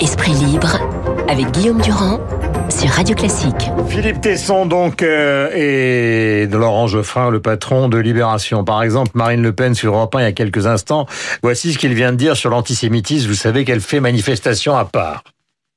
Esprit libre avec Guillaume Durand sur Radio Classique. Philippe Tesson donc euh, et de Laurent Geoffrin, le patron de Libération. Par exemple, Marine Le Pen sur Europe 1 il y a quelques instants. Voici ce qu'il vient de dire sur l'antisémitisme. Vous savez qu'elle fait manifestation à part.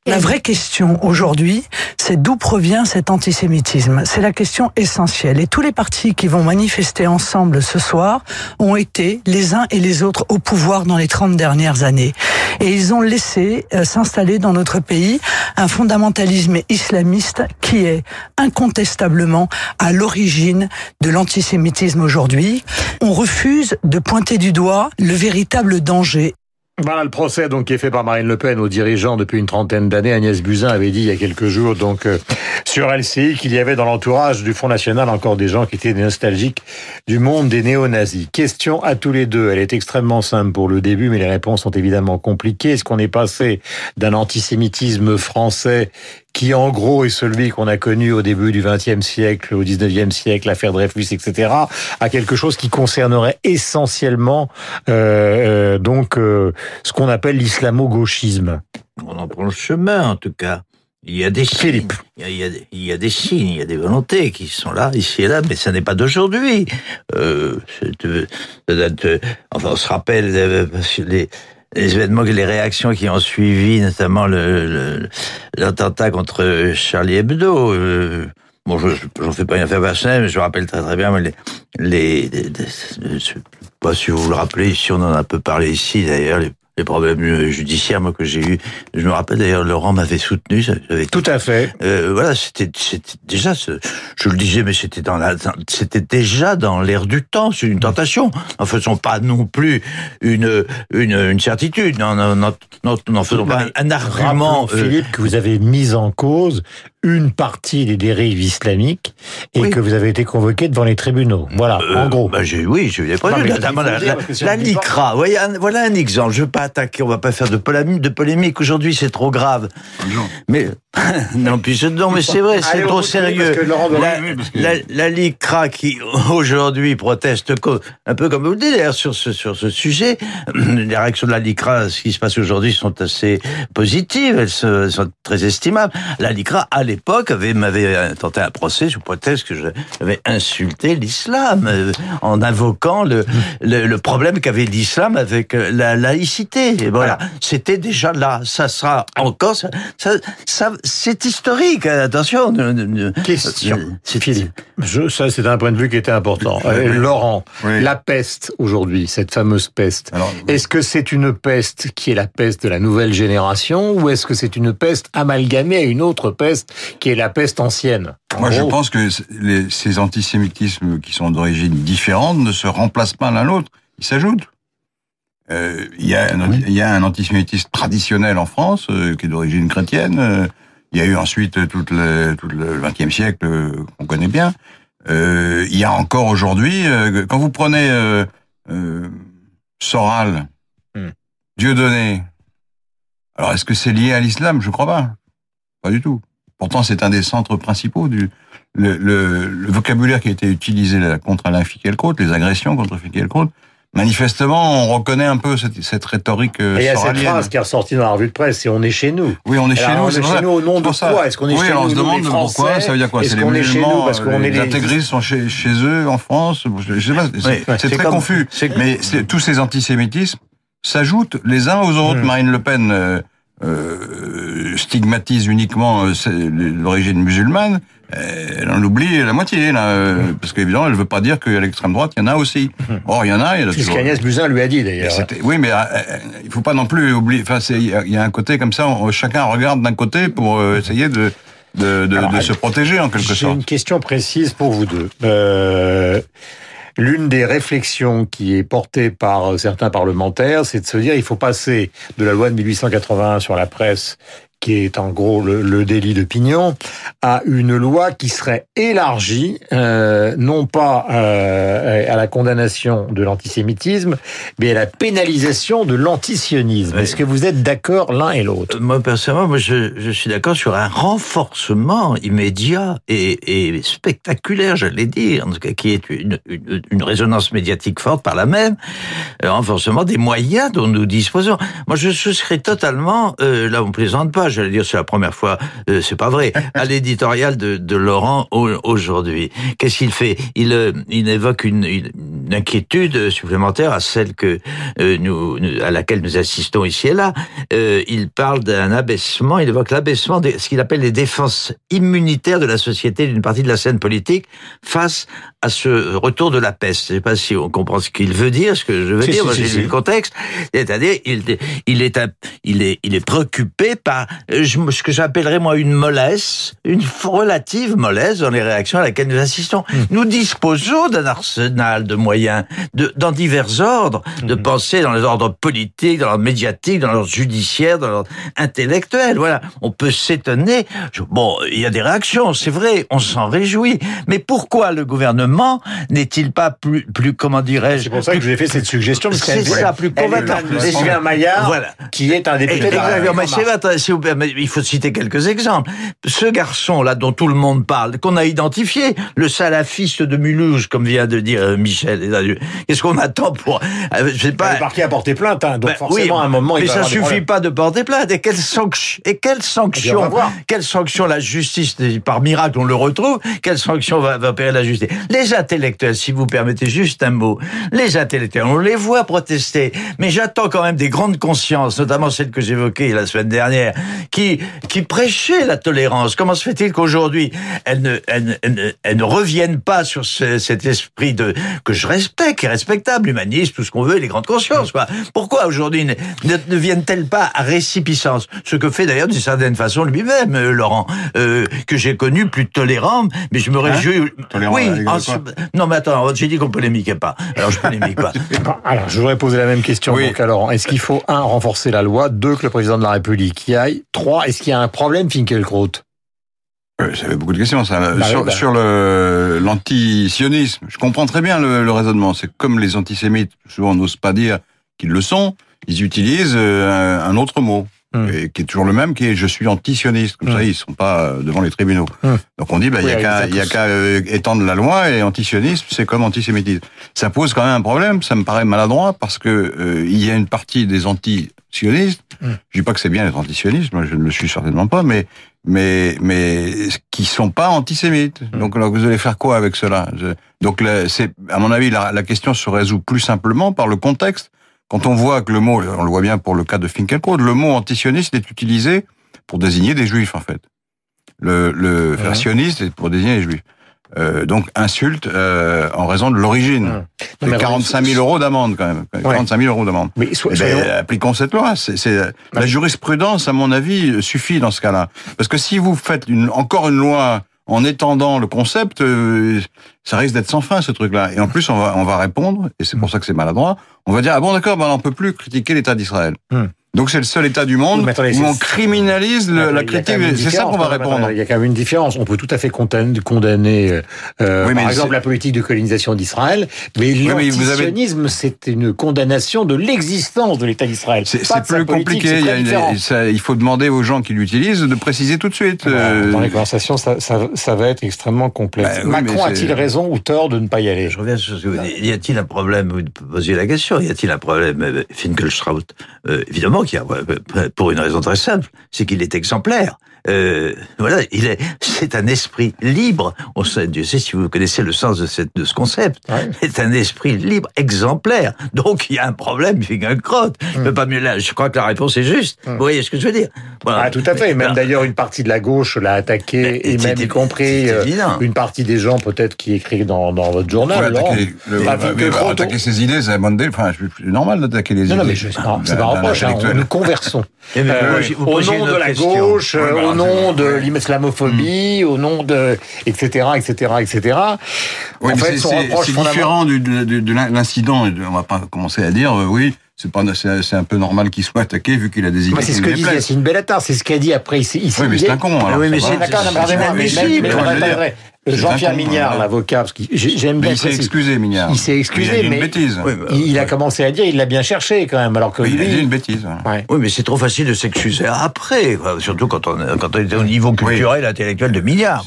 La vraie question aujourd'hui, c'est d'où provient cet antisémitisme? C'est la question essentielle. Et tous les partis qui vont manifester ensemble ce soir ont été les uns et les autres au pouvoir dans les 30 dernières années. Et ils ont laissé euh, s'installer dans notre pays un fondamentalisme islamiste qui est incontestablement à l'origine de l'antisémitisme aujourd'hui. On refuse de pointer du doigt le véritable danger voilà le procès donc qui est fait par Marine Le Pen aux dirigeants depuis une trentaine d'années. Agnès Buzyn avait dit il y a quelques jours donc euh, sur LCI qu'il y avait dans l'entourage du Front National encore des gens qui étaient nostalgiques du monde des néo-nazis. Question à tous les deux. Elle est extrêmement simple pour le début, mais les réponses sont évidemment compliquées. Est-ce qu'on est passé d'un antisémitisme français qui en gros est celui qu'on a connu au début du XXe siècle, au XIXe siècle, l'affaire Dreyfus, etc., à quelque chose qui concernerait essentiellement euh, euh donc euh, ce qu'on appelle l'islamo-gauchisme. On en prend le chemin, en tout cas. Il y a des signes, il y a, il y a, des signes, il y a des volontés qui sont là, ici et là, mais ça n'est pas d'aujourd'hui. Euh, enfin, on se rappelle les, les événements, les réactions qui ont suivi, notamment l'attentat contre Charlie Hebdo. Euh, bon, je j'en fais pas une affaire personnelle, mais je rappelle très très bien les, les, les, sais pas si vous vous le rappelez, ici on en a un peu parlé ici d'ailleurs, les problèmes euh, judiciaires moi que j'ai eu. Je me rappelle d'ailleurs Laurent m'avait soutenu. Tout à fait. Euh, voilà, c'était déjà, je le disais, mais c'était dans la, c'était déjà dans l'air du temps. C'est une tentation. En faisant pas non plus une une, une certitude. N'en faisons pas un, argument. Euh, Philippe, que vous avez mis en cause une partie des dérives islamiques et que vous avez été convoqué devant les tribunaux. Voilà, euh, en gros. Bah oui, j'ai eu des la, la, la LICRA. Voilà, voilà un exemple. Je veux pas attaquer, on va pas faire de polémique, de polémique. Aujourd'hui, c'est trop grave. Non. Mais non, puis non, mais c'est vrai, c'est trop sérieux. La, la, LICRA qui aujourd'hui proteste un peu comme vous le dites d'ailleurs sur ce sur ce sujet. Les réactions de la LICRA, ce qui se passe aujourd'hui, sont assez positives. Elles sont très estimables. La LICRA à l'époque avait m'avait tenté un procès sous prétexte que j'avais insulté l'islam euh, en invoquant le le, le problème qu'avait l'islam avec euh, la laïcité. Et voilà, c'était déjà là. Ça sera encore ça, ça, ça c'est historique, hein, attention. Question, c'est Philippe. Je, ça, c'est un point de vue qui était important. Euh, Laurent, la peste aujourd'hui, cette fameuse peste, est-ce que c'est une peste qui est la peste de la nouvelle génération ou est-ce que c'est une peste amalgamée à une autre peste qui est la peste ancienne Moi, je pense que les, ces antisémitismes qui sont d'origine différente ne se remplacent pas l'un l'autre, ils s'ajoutent. Euh, il y, a un, y a un antisémitisme traditionnel en France euh, qui est d'origine chrétienne. Euh, il y a eu ensuite tout le, tout le 20e siècle euh, qu'on connaît bien. Il y a encore aujourd'hui, quand vous prenez Soral, hmm. Dieudonné, alors est-ce que c'est lié à l'islam? Je crois pas. Pas du tout. Pourtant, c'est un des centres principaux du le, le, le, vocabulaire qui a été utilisé contre Alain Finkielkraut, les agressions contre Finkielkraut, Manifestement, on reconnaît un peu cette, cette rhétorique euh, Et il y a cette phrase qui est ressortie dans la revue de presse, c'est on est chez nous. Oui, on est chez nous. On est chez nous au nom de quoi Est-ce qu'on est oui, chez nous on se demande pourquoi, ça veut dire quoi C'est les musulmans, parce qu'on est les intégristes sont chez, chez eux en France. Je sais pas, c'est très confus. Mais tous ces antisémitismes s'ajoutent les uns aux autres. Hmm. Marine Le Pen euh, euh, stigmatise uniquement euh, l'origine musulmane, euh, elle en oublie la moitié, là, euh, parce qu'évidemment, elle veut pas dire qu'à l'extrême droite, il y en a aussi. Or, il y en a. C'est ce qu'Agnès Buzyn lui a dit, d'ailleurs. Oui, mais il faut pas non plus oublier. Enfin, il y a un côté comme ça, chacun regarde d'un côté pour essayer de de, de, de se protéger en quelque sorte. J'ai une question précise pour vous deux. Euh, L'une des réflexions qui est portée par certains parlementaires, c'est de se dire il faut passer de la loi de 1881 sur la presse qui est en gros le, délit d'opinion, à une loi qui serait élargie, euh, non pas euh, à la condamnation de l'antisémitisme, mais à la pénalisation de l'antisionisme. Est-ce que vous êtes d'accord l'un et l'autre? Moi, personnellement, moi, je, je, suis d'accord sur un renforcement immédiat et, et spectaculaire, j'allais dire, en tout cas, qui est une, une, une, résonance médiatique forte par la même, renforcement des moyens dont nous disposons. Moi, je souscris totalement, euh, là, on plaisante pas, j'allais dire c'est la première fois, euh, c'est pas vrai, à l'éditorial de, de, Laurent aujourd'hui. Qu'est-ce qu'il fait? Il, euh, il évoque une, une, inquiétude supplémentaire à celle que euh, nous, à laquelle nous assistons ici et là. il parle d'un abaissement, il évoque l'abaissement de ce qu'il appelle les défenses immunitaires de la société d'une partie de la scène politique face à ce retour de la peste. Je sais pas si on comprend ce qu'il veut dire, ce que je veux dire. Moi, j'ai le contexte. C'est-à-dire, il, il est, il est, il est préoccupé par ce que j'appellerais moi une mollesse, une relative mollesse dans les réactions à laquelle nous assistons. Hmm. Nous disposons d'un arsenal de moyens, de, dans divers ordres, de hmm. penser dans les ordres politiques, dans l'ordre médiatique, dans l'ordre judiciaire, dans l'ordre intellectuel. Voilà, on peut s'étonner. Bon, il y a des réactions, c'est vrai, on s'en réjouit. Mais pourquoi le gouvernement n'est-il pas plus, plus comment dirais-je C'est pour ça que je vous ai fait cette suggestion. C'est ça, plus convaincant. un Maillard, voilà. qui est un député vous il faut citer quelques exemples. Ce garçon-là dont tout le monde parle, qu'on a identifié, le salafiste de Mulhouse, comme vient de dire euh, Michel, qu'est-ce qu'on attend pour... Euh, je sais pas... Le parquet a porté plainte, hein, donc ben forcément, à un moment, mais il ça suffit pas de porter plainte. Et quelle sanction, et quelle sanction, quelle sanction la justice, par miracle, on le retrouve, quelle sanction va, va opérer la justice? Les intellectuels, si vous permettez juste un mot, les intellectuels, on les voit protester, mais j'attends quand même des grandes consciences, notamment celle que j'évoquais la semaine dernière, qui, qui prêchait la tolérance. Comment se fait-il qu'aujourd'hui, elles ne, elles, elles, ne reviennent pas sur ce, cet esprit de que je respecte, qui est respectable, humaniste, tout ce qu'on veut, les grandes consciences. Quoi. Pourquoi aujourd'hui ne, ne, viennent-elles pas à récipicence Ce que fait d'ailleurs d'une certaine façon lui-même, euh, Laurent, euh, que j'ai connu plus tolérant, mais je me hein? réjouis. tolérant, oui, non mais attends, j'ai dit qu'on polémiquait pas. Alors je polémique pas. alors je voudrais poser la même question oui. donc à Laurent. Est-ce qu'il faut un renforcer la loi, deux que le président de la République y aille, trois est-ce qu'il y a un problème, Finkielkraut? Euh, ça beaucoup de questions. Ça. Bah sur, bah. sur le l'antisionisme, je comprends très bien le, raisonnement. C'est comme les antisémites, souvent on n'ose pas dire qu'ils le sont, ils utilisent euh, un, autre mot. Hmm. Et qui est toujours le même, qui est je suis antisioniste. Comme ça, hmm. ils sont pas euh, devant les tribunaux. Hmm. Donc on dit, bah, il bah, y a qu'à étendre la loi et antisionisme, c'est comme antisémitisme. Ça pose quand même un problème. Ça me paraît maladroit parce que il y a une partie des anti sionistes. Je dis pas que c'est bien d'être antisioniste, moi je ne le suis certainement pas, mais mais mais qui sont pas antisémites. Donc alors, vous allez faire quoi avec cela? Donc c'est à mon avis la, la, question se résout plus simplement par le contexte. Quand on voit que le mot, on le voit bien pour le cas de Finkielkraut, le mot antisioniste est utilisé pour désigner des juifs en fait. Le, le sioniste est pour désigner les juifs. Euh, donc insulte euh, en raison de l'origine. Mmh. 45 000 euros d'amende quand même. 45 000 euros d'amende. Mais eh ben, appliquons cette loi. C'est la jurisprudence, à mon avis, suffit dans ce cas-là. Parce que si vous faites une, encore une loi en étendant le concept, euh, ça risque d'être sans fin ce truc-là. Et en plus, on va, on va répondre, et c'est pour ça que c'est maladroit. On va dire ah bon d'accord, ben on peut plus critiquer l'État d'Israël. Mmh. Donc c'est le seul État du monde où on criminalise la critique. C'est ça qu'on va répondre. Il y a quand même une différence. On peut tout à fait condamner, euh, euh par exemple, la politique de colonisation d'Israël, mais l'antisionisme, c'est une condamnation de l'existence de l'État d'Israël. C'est plus compliqué. Il, faut demander aux gens qui l'utilisent de préciser tout de suite. Ah bah, euh, dans les conversations, ça, ça, ça, va être extrêmement complexe. Bah Macron a-t-il raison ou tort de ne pas y aller? Je reviens sur ce que vous dites. Y a-t-il un problème? Vous posez la question. Y a-t-il un problème euh, Finkelstraut? Évidemment pour une raison très simple, c'est qu'il est exemplaire. Euh, voilà, il est, c'est un esprit libre. On sait, Dieu sait si vous connaissez le sens de, cette, de ce concept. C'est un esprit libre, exemplaire. Donc il y a un problème, une crotte. Mm. Pas mieux là. Je crois que la réponse est juste. Mm. Vous voyez ce que je veux dire? Voilà. ah, Tout à fait. Même d'ailleurs une partie de la gauche l'a attaqué et, même y compris euh, une partie des gens peut-être qui écrivent dans, dans votre journal. attaquer, ses idées, c'est enfin, c'est normal d'attaquer les idées. Non, mais c'est pas un reproche. Hein, nous conversons. Euh, au nom de la gauche, au nom de l'islamophobie, au nom de etc etc etc. Oui, en fait, c'est différent du, de, de, l'incident. On va pas commencer à dire euh, oui c'est pas, c'est un peu normal qu'il soit attaqué vu qu'il a des idées. C'est ce que une belle attaque, c'est ce qu'il a dit après. Il, oui, mais c'est un con. Alors, oui, mais c'est d'accord, Jean-Pierre Mignard, l'avocat, parce que j'aime bien. Il s'est excusé, Mignard. Il s'est excusé, mais. Une bêtise. il a commencé à dire, il l'a bien cherché quand même, alors que oui, lui. Il a dit une bêtise. Oui, mais c'est trop facile de s'excuser après, surtout quand on, quand on est au niveau culturel, intellectuel de Mignard.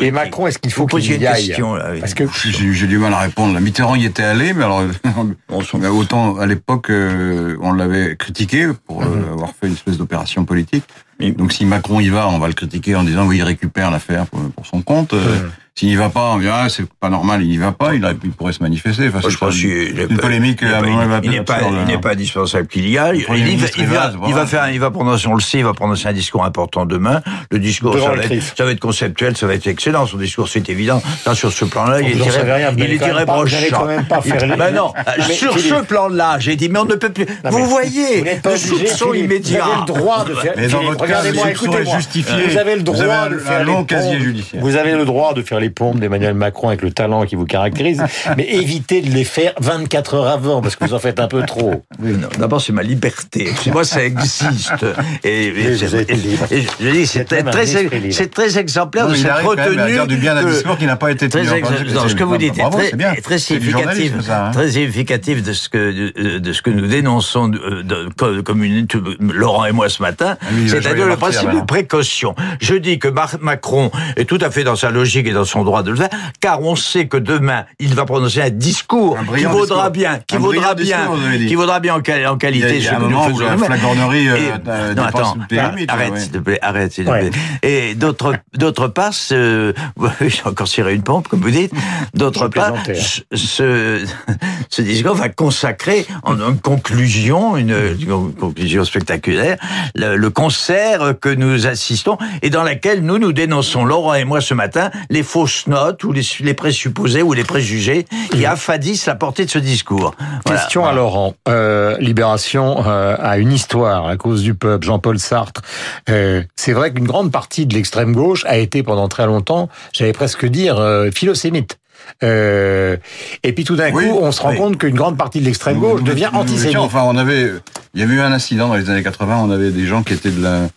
Et Macron, est-ce qu'il faut qu'il y aille Parce que j'ai du mal à répondre. La Mitterrand y était allé, mais alors autant à l'époque on l'avait critiqué pour mhm. avoir fait une espèce d'opération politique. Donc si Macron y va, on va le critiquer en disant oui, il récupère l'affaire pour, son compte. Mhm. S'il n'y va pas, on dira ah, c'est pas normal, il n'y va pas, il, il, pourrait se manifester. Enfin, je pense une, une polémique. Il n'est pas, pas, pas, indispensable qu'il y aille. Il, il, il, va, il va faire, il va prononcer, on le sait, il va prononcer un discours important demain. Le discours, ça va, être, ça va, être, conceptuel, ça va être excellent. Son discours, c'est évident. Là, sur ce plan-là, il est il est irréprochable. quand même pas faire les... Ben non, sur ce plan-là, j'ai dit, mais on ne peut plus. Vous voyez, le soupçon immédiat. Vous avez le droit de faire. Mais dans votre cas, écoutez-moi. Vous avez le droit de faire les pompes. Vous avez le droit de faire les pompes d'Emmanuel Macron avec le talent qui vous caractérise, mais évitez de les faire 24 heures avant, parce que vous en faites un peu trop. D'abord, c'est ma liberté. Moi, ça existe. Et, je dis, c'est très, c'est très exemplaire de cette retenue. du bien d'un discours qui n'a pas été très Ce que vous dites est très, significatif, hein. très significatif de ce que de ce que nous dénonçons comme une Laurent et moi ce matin, ah c'est-à-dire le principe de précaution. Je dis que Macron est tout à fait dans sa logique et dans son droit de le faire, car on sait que demain, il va prononcer un discours qui vaudra bien, qui vaudra bien, qui vaudra bien en, qualité. Il y a, un moment où la flagornerie euh, non, attends, arrête, s'il te plaît, arrête, s'il te plaît. Et d'autre, d'autre part, ce, j'ai encore tiré une pompe, comme vous dites. D'autre part, ce, ce discours va consacrer en une conclusion, une, une conclusion spectaculaire, le, le, concert que nous assistons et dans laquelle nous nous dénonçons, Laurent et moi ce matin, les fausses notes ou les les, présupposés ou les préjugés qui affadissent la portée de ce discours. Question à Laurent. Euh, Libération euh, a une histoire à cause du peuple. Jean-Paul Sartre. Euh, c'est vrai qu'une grande partie de l'extrême gauche a été pendant très longtemps, j'allais presque dire, euh, philosémite. Euh, et puis tout d'un coup, on se rend compte qu'une grande partie de l'extrême gauche devient antisémite. Enfin, on avait, il y avait eu un incident dans les années 80. On avait des gens qui étaient de la,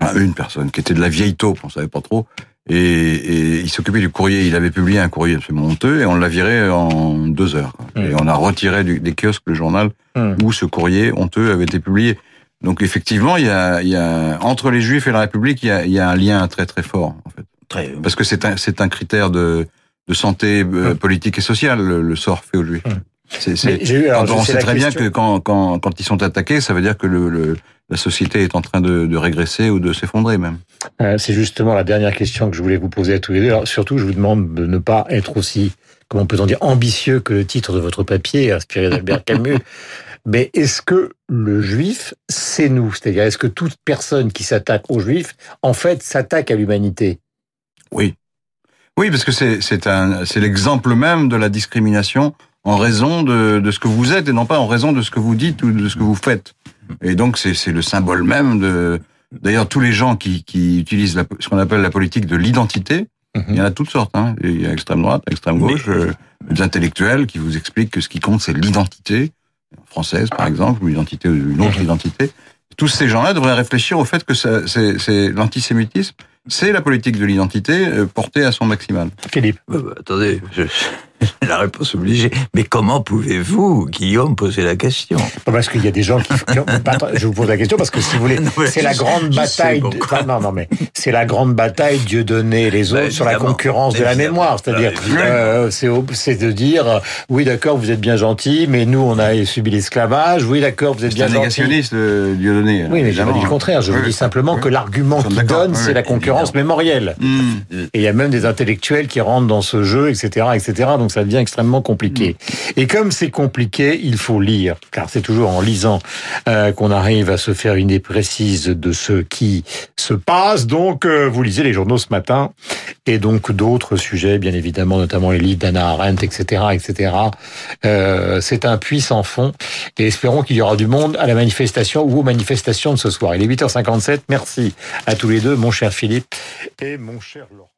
enfin, une personne qui était de la vieille taupe, on savait pas trop, et, et il s'occupait du courrier. Il avait publié un courrier absolument honteux et on l'a viré en deux heures. Mmh. Et on a retiré du, des kiosques le journal mmh. où ce courrier honteux avait été publié. Donc effectivement, il y a, il y a entre les Juifs et la République, il y a, il y a un lien très très fort en fait. Très... Parce que c'est un, c'est un critère de, de santé euh, mmh. politique et sociale le, sort fait aux Juifs. C'est, c'est, quand on sait très bien que quand, quand, quand ils sont attaqués, ça veut dire que le, le la société est en train de, de régresser ou de s'effondrer même. Euh, c'est justement la dernière question que je voulais vous poser à tous les deux. Alors, surtout, je vous demande de ne pas être aussi, comment peut-on dire, ambitieux que le titre de votre papier, inspiré d'Albert Camus. Mais est-ce que le juif, c'est nous? C'est-à-dire, est-ce que toute personne qui s'attaque aux juifs, en fait, s'attaque à l'humanité? Oui. Oui, parce que c'est c'est l'exemple même de la discrimination en raison de, de ce que vous êtes et non pas en raison de ce que vous dites ou de ce que vous faites. Et donc c'est le symbole même de. D'ailleurs, tous les gens qui, qui utilisent la, ce qu'on appelle la politique de l'identité, mhm. il y en a toutes sortes. Hein. Il y a extrême droite, extrême gauche, euh, des intellectuels qui vous expliquent que ce qui compte c'est l'identité française, par exemple, ou l'identité ou une autre mhm. identité. Tous ces gens-là devraient réfléchir au fait que c'est l'antisémitisme, c'est la politique de l'identité euh, portée à son maximal. Philippe. Euh, attendez, je, La réponse obligée. Mais comment pouvez-vous, Guillaume, poser la question? Parce qu'il y a des gens qui, Je vous pose la question parce que si vous voulez, c'est la grande bataille. De... Non, non, mais c'est la grande bataille Dieu donné les bah, autres sur la concurrence de la mémoire. C'est-à-dire, bah, euh, c'est de dire, oui, d'accord, vous êtes bien gentil, mais nous, on a subi l'esclavage. Oui, d'accord, vous êtes bien gentil. C'est un négationniste, Dieu donné. Oui, mais j'ai pas dit le contraire. Je vous dis simplement que l'argument qu'il donne, c'est la concurrence mémorielle. Hmm. Et il y a même des intellectuels qui rentrent dans ce jeu, etc., etc. Donc ça devient extrêmement compliqué. Et comme c'est compliqué, il faut lire, car c'est toujours en lisant euh, qu'on arrive à se faire une idée précise de ce qui se passe. Donc, euh, vous lisez les journaux ce matin, et donc d'autres sujets, bien évidemment, notamment les livres d'Anna Arendt, etc., etc. Euh, c'est un puissant fond, et espérons qu'il y aura du monde à la manifestation ou aux manifestations de ce soir. Il est 8h57. Merci à tous les deux, mon cher Philippe et mon cher Laurent.